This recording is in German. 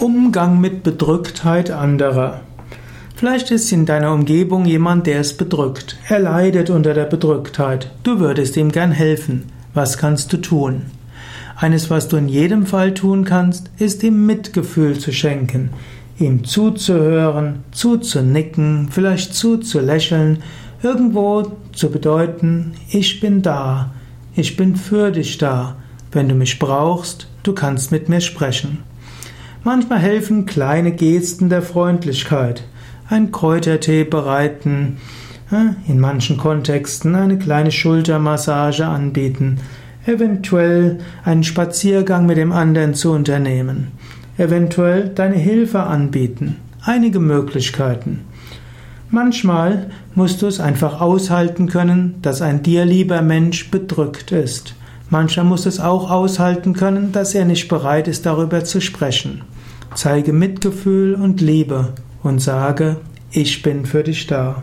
Umgang mit Bedrücktheit anderer. Vielleicht ist in deiner Umgebung jemand, der es bedrückt. Er leidet unter der Bedrücktheit. Du würdest ihm gern helfen. Was kannst du tun? Eines, was du in jedem Fall tun kannst, ist ihm Mitgefühl zu schenken, ihm zuzuhören, zuzunicken, vielleicht zuzulächeln, irgendwo zu bedeuten, ich bin da, ich bin für dich da. Wenn du mich brauchst, du kannst mit mir sprechen. Manchmal helfen kleine Gesten der Freundlichkeit. Ein Kräutertee bereiten, in manchen Kontexten eine kleine Schultermassage anbieten, eventuell einen Spaziergang mit dem anderen zu unternehmen, eventuell deine Hilfe anbieten. Einige Möglichkeiten. Manchmal musst du es einfach aushalten können, dass ein dir lieber Mensch bedrückt ist. Mancher muss es auch aushalten können, dass er nicht bereit ist, darüber zu sprechen. Zeige Mitgefühl und Liebe und sage, ich bin für dich da.